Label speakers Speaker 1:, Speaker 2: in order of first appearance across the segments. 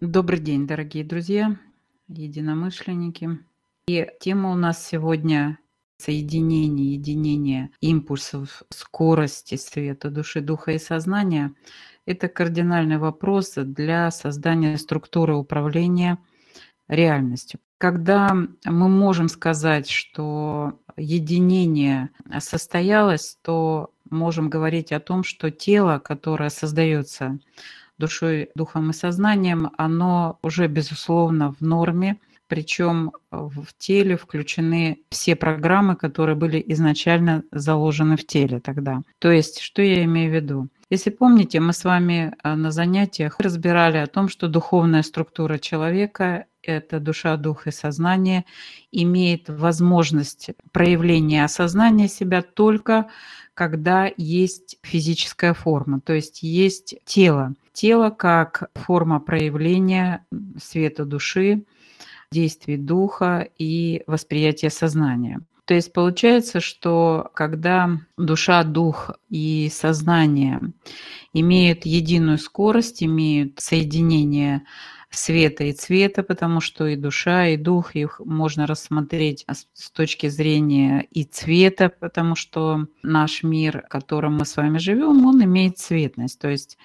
Speaker 1: Добрый день, дорогие друзья, единомышленники. И тема у нас сегодня соединение, единение импульсов скорости света души, духа и сознания. Это кардинальный вопрос для создания структуры управления реальностью. Когда мы можем сказать, что единение состоялось, то можем говорить о том, что тело, которое создается душой, духом и сознанием, оно уже, безусловно, в норме, причем в теле включены все программы, которые были изначально заложены в теле тогда. То есть, что я имею в виду? Если помните, мы с вами э, на занятиях разбирали о том, что духовная структура человека – это душа, дух и сознание, имеет возможность проявления осознания себя только когда есть физическая форма, то есть есть тело. Тело как форма проявления света души, действий духа и восприятия сознания. То есть получается, что когда душа, дух и сознание имеют единую скорость, имеют соединение света и цвета, потому что и душа, и дух, их можно рассмотреть с точки зрения и цвета, потому что наш мир, в котором мы с вами живем, он имеет цветность. То есть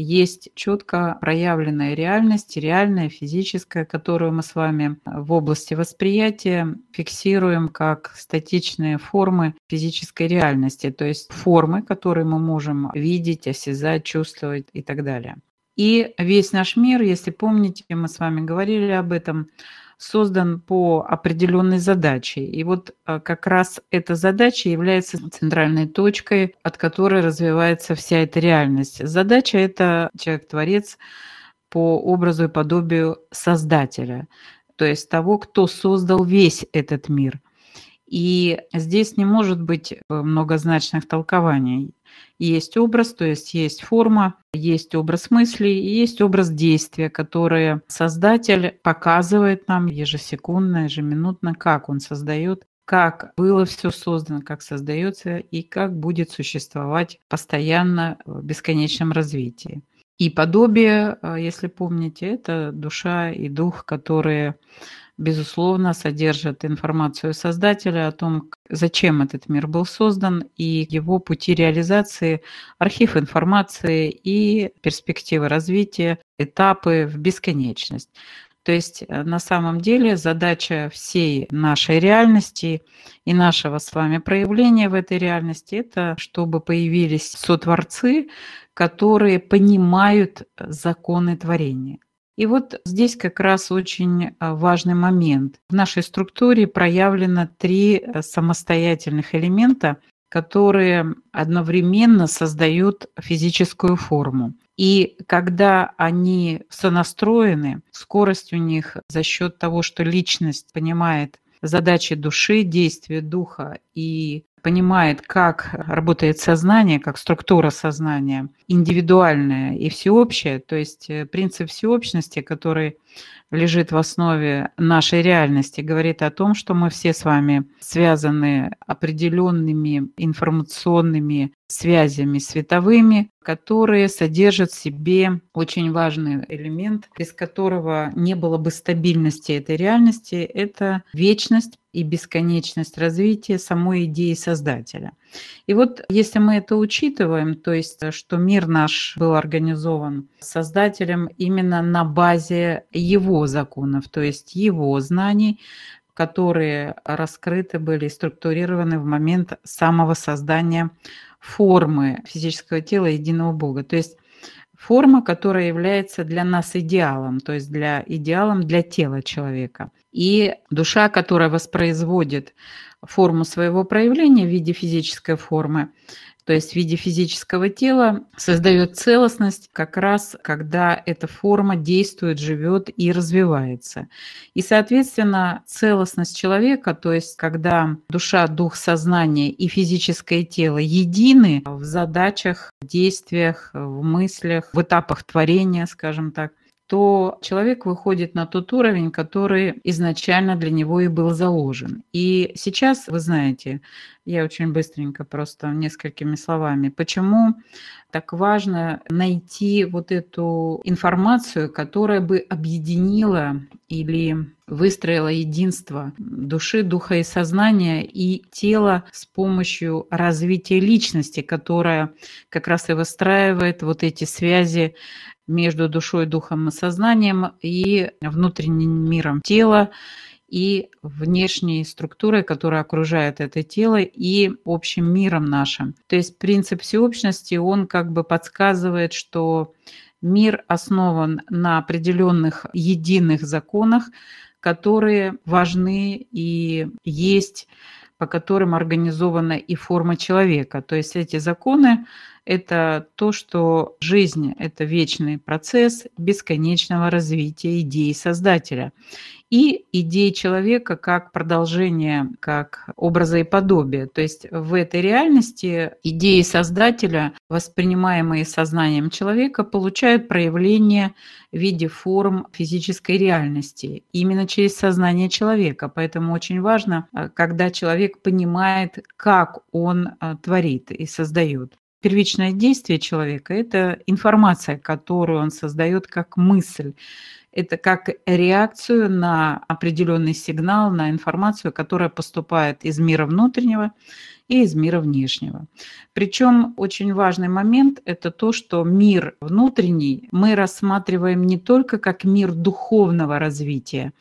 Speaker 1: есть четко проявленная реальность, реальная, физическая, которую мы с вами в области восприятия фиксируем как статичные формы физической реальности, то есть формы, которые мы можем видеть, осязать, чувствовать и так далее. И весь наш мир, если помните, мы с вами говорили об этом, создан по определенной задаче. И вот э, как раз эта задача является центральной точкой, от которой развивается вся эта реальность. Задача – это человек-творец по образу и подобию Создателя, то есть того, кто создал весь этот мир. И здесь не может быть э, многозначных толкований. Есть образ, то есть есть форма, есть образ мысли есть образ действия, который создатель показывает нам ежесекундно, ежеминутно, как он создает как было все создано, как создается и как будет существовать постоянно в бесконечном развитии. И подобие, э, если помните, это душа и дух, которые безусловно, содержит информацию создателя о том, зачем этот мир был создан и его пути реализации, архив информации и перспективы развития, этапы в бесконечность. То есть э, на самом деле задача всей нашей реальности и нашего с вами проявления в этой реальности – это чтобы появились сотворцы, которые понимают законы творения. И вот здесь как раз очень а, важный момент. В нашей структуре проявлено три э, самостоятельных элемента, которые одновременно создают физическую форму. И когда они сонастроены, скорость у них за счет того, что личность понимает задачи души, действия духа и понимает, как работает сознание, как структура сознания, индивидуальная и всеобщая, то есть э, принцип всеобщности, который лежит в основе нашей реальности, говорит о том, что мы все с вами связаны определенными информационными связями световыми, которые содержат в себе очень важный элемент, без которого не было бы стабильности этой реальности, это вечность и бесконечность развития самой идеи Создателя. И вот если мы это учитываем, то есть что мир наш был организован Создателем именно на базе его законов, то есть его знаний, которые раскрыты были, структурированы в момент самого создания формы физического тела единого Бога. То есть форма, которая является для нас идеалом, то есть для идеалом для тела человека. И душа, которая воспроизводит форму своего проявления в виде физической формы, то есть в виде физического тела, создает целостность как раз, когда эта форма действует, живет и развивается. И, соответственно, целостность человека, то есть когда душа, дух, сознание и физическое тело едины в задачах, действиях, в мыслях, в этапах творения, скажем так, то человек выходит на тот уровень, который изначально для него и был заложен. И сейчас, вы знаете, я очень быстренько просто несколькими словами, почему так важно найти вот эту информацию, которая бы объединила или выстроила единство души, духа и сознания и тела с помощью развития личности, которая как раз и выстраивает вот эти связи между душой, духом и сознанием и внутренним миром тела и внешней структурой, которая окружает это тело, и общим миром нашим. То есть принцип всеобщности, он как бы подсказывает, что мир основан на определенных единых законах, которые важны и есть, по которым организована и форма человека. То есть эти законы это то, что жизнь – это вечный процесс бесконечного развития идеи Создателя и идеи человека как продолжение, как образа и подобия. То есть в этой реальности идеи Создателя, воспринимаемые сознанием человека, получают проявление в виде форм физической реальности именно через сознание человека. Поэтому очень важно, когда человек понимает, как он э, творит и создает. Первичное действие человека – это информация, которую он создает как мысль. Это как реакцию на определенный сигнал, на информацию, которая поступает из мира внутреннего и из мира внешнего. Причем очень важный момент – это то, что мир внутренний мы рассматриваем не только как мир духовного развития,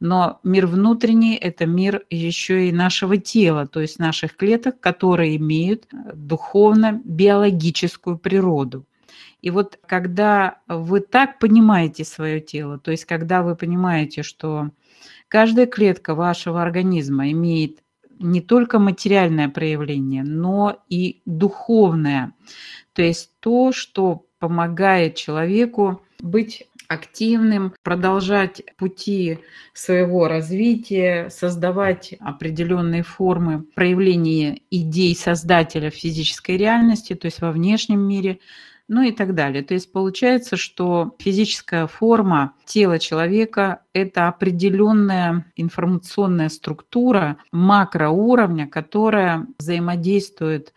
Speaker 1: но мир внутренний – это мир еще и нашего тела, то есть наших клеток, которые имеют духовно-биологическую природу. И вот когда вы так понимаете свое тело, то есть когда вы понимаете, что каждая клетка вашего организма имеет не только материальное проявление, но и духовное. То есть то, что помогает человеку быть активным, продолжать пути своего развития, создавать определенные формы проявления идей создателя физической реальности, то есть во внешнем мире, ну и так далее. То есть получается, что физическая форма тела человека – это определенная информационная структура макроуровня, которая взаимодействует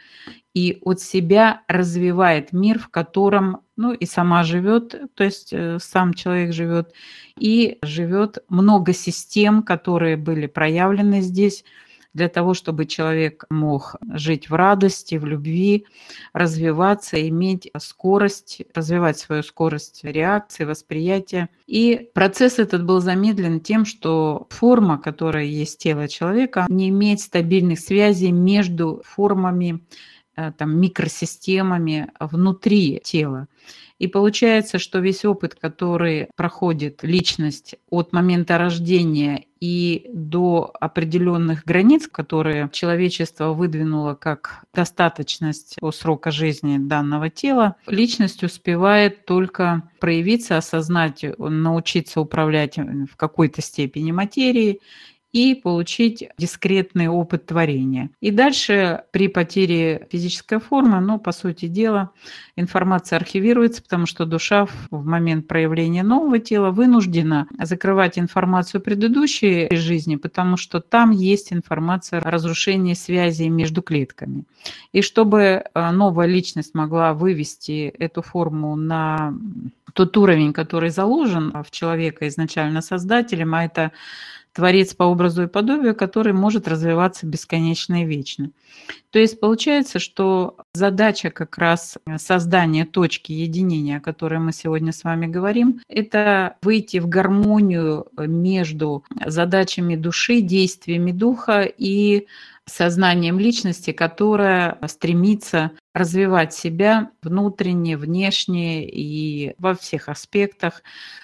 Speaker 1: и от себя развивает мир, в котором ну и сама живет, то есть э, сам человек живет, и живет много систем, которые были проявлены здесь, для того, чтобы человек мог жить в радости, в любви, развиваться, иметь скорость, развивать свою скорость реакции, восприятия. И процесс этот был замедлен тем, что форма, которая есть тело человека, не имеет стабильных связей между формами Э, там, микросистемами внутри тела. И получается, что весь опыт, который проходит личность от момента рождения и до определенных границ, которые человечество выдвинуло как достаточность по срока жизни данного тела, личность успевает только проявиться, осознать, научиться управлять в какой-то степени материей и получить дискретный опыт творения. И дальше при потере физической формы, ну, по сути дела, информация архивируется, потому что душа в момент проявления нового тела вынуждена закрывать информацию предыдущей жизни, потому что там есть информация о разрушении связи между клетками. И чтобы э, новая личность могла вывести эту форму на тот уровень, который заложен в человека изначально создателем, а это творец по образу и подобию, который может развиваться бесконечно и вечно. То есть получается, что задача как раз создания точки единения, о которой мы сегодня с вами говорим, это выйти в гармонию между задачами души, действиями духа и сознанием личности, которая стремится развивать себя внутренне, внешне и во всех аспектах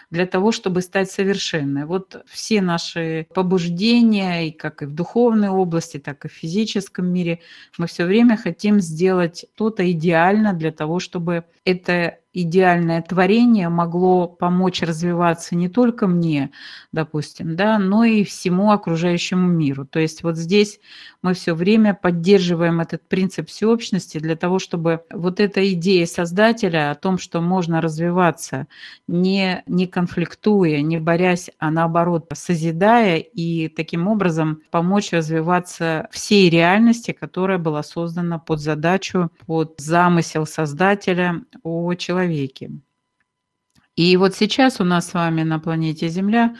Speaker 1: для того, чтобы стать совершенной. Вот все наши побуждения, и как и в духовной области, так и в физическом мире, мы все время хотим сделать что-то идеально для того, чтобы это идеальное творение могло помочь развиваться не только мне, допустим, да, но и всему окружающему миру. То есть вот здесь мы все время поддерживаем этот принцип всеобщности для того, чтобы вот эта идея создателя о том, что можно развиваться не, не конфликтуя, не борясь, а наоборот созидая и таким образом помочь развиваться всей реальности, которая была создана под задачу, под замысел создателя о человеке. И вот сейчас у нас с вами на планете Земля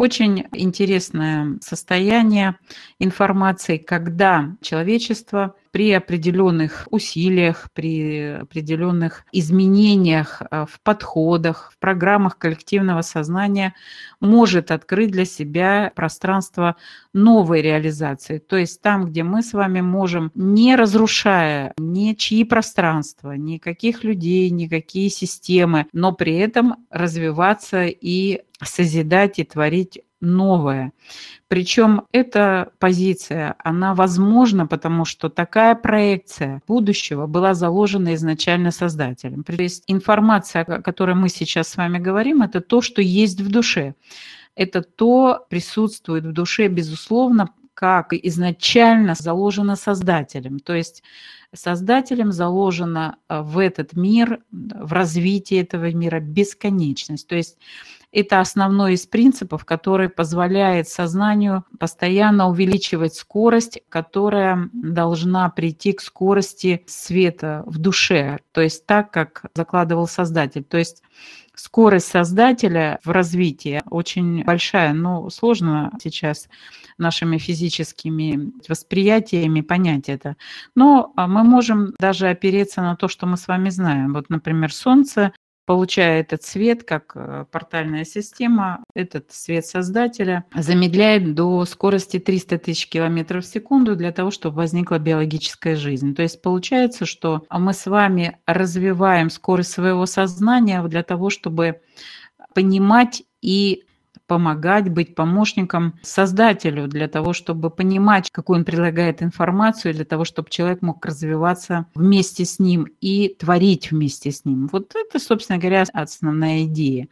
Speaker 1: очень интересное состояние информации, когда человечество при определенных усилиях, при определенных изменениях э, в подходах, в программах коллективного сознания может открыть для себя пространство новой реализации. То есть там, где мы с вами можем, не разрушая ни чьи пространства, никаких людей, никакие системы, но при этом развиваться и созидать и творить новое. Причем эта позиция, она возможна, потому что такая проекция будущего была заложена изначально создателем. То есть информация, о которой мы сейчас с вами говорим, это то, что есть в душе. Это то присутствует в душе, безусловно, как изначально заложено создателем. То есть создателем заложено э, в этот мир, в развитии этого мира бесконечность. То есть это основной из принципов, который позволяет сознанию постоянно увеличивать скорость, которая должна прийти к скорости света в душе, то есть так, как закладывал Создатель. То есть скорость Создателя в развитии очень большая, но сложно сейчас нашими физическими восприятиями понять это. Но а, мы можем даже опереться на то, что мы с вами знаем. Вот, например, Солнце получая этот свет как э, портальная система, этот свет создателя замедляет до скорости 300 тысяч километров в секунду для того, чтобы возникла биологическая жизнь. То есть получается, что мы с вами развиваем скорость своего сознания для того, чтобы понимать и помогать, быть помощником создателю для того, чтобы понимать, какую он предлагает информацию, для того, чтобы человек мог развиваться вместе с ним и творить вместе с ним. Вот это, собственно говоря, основная идея.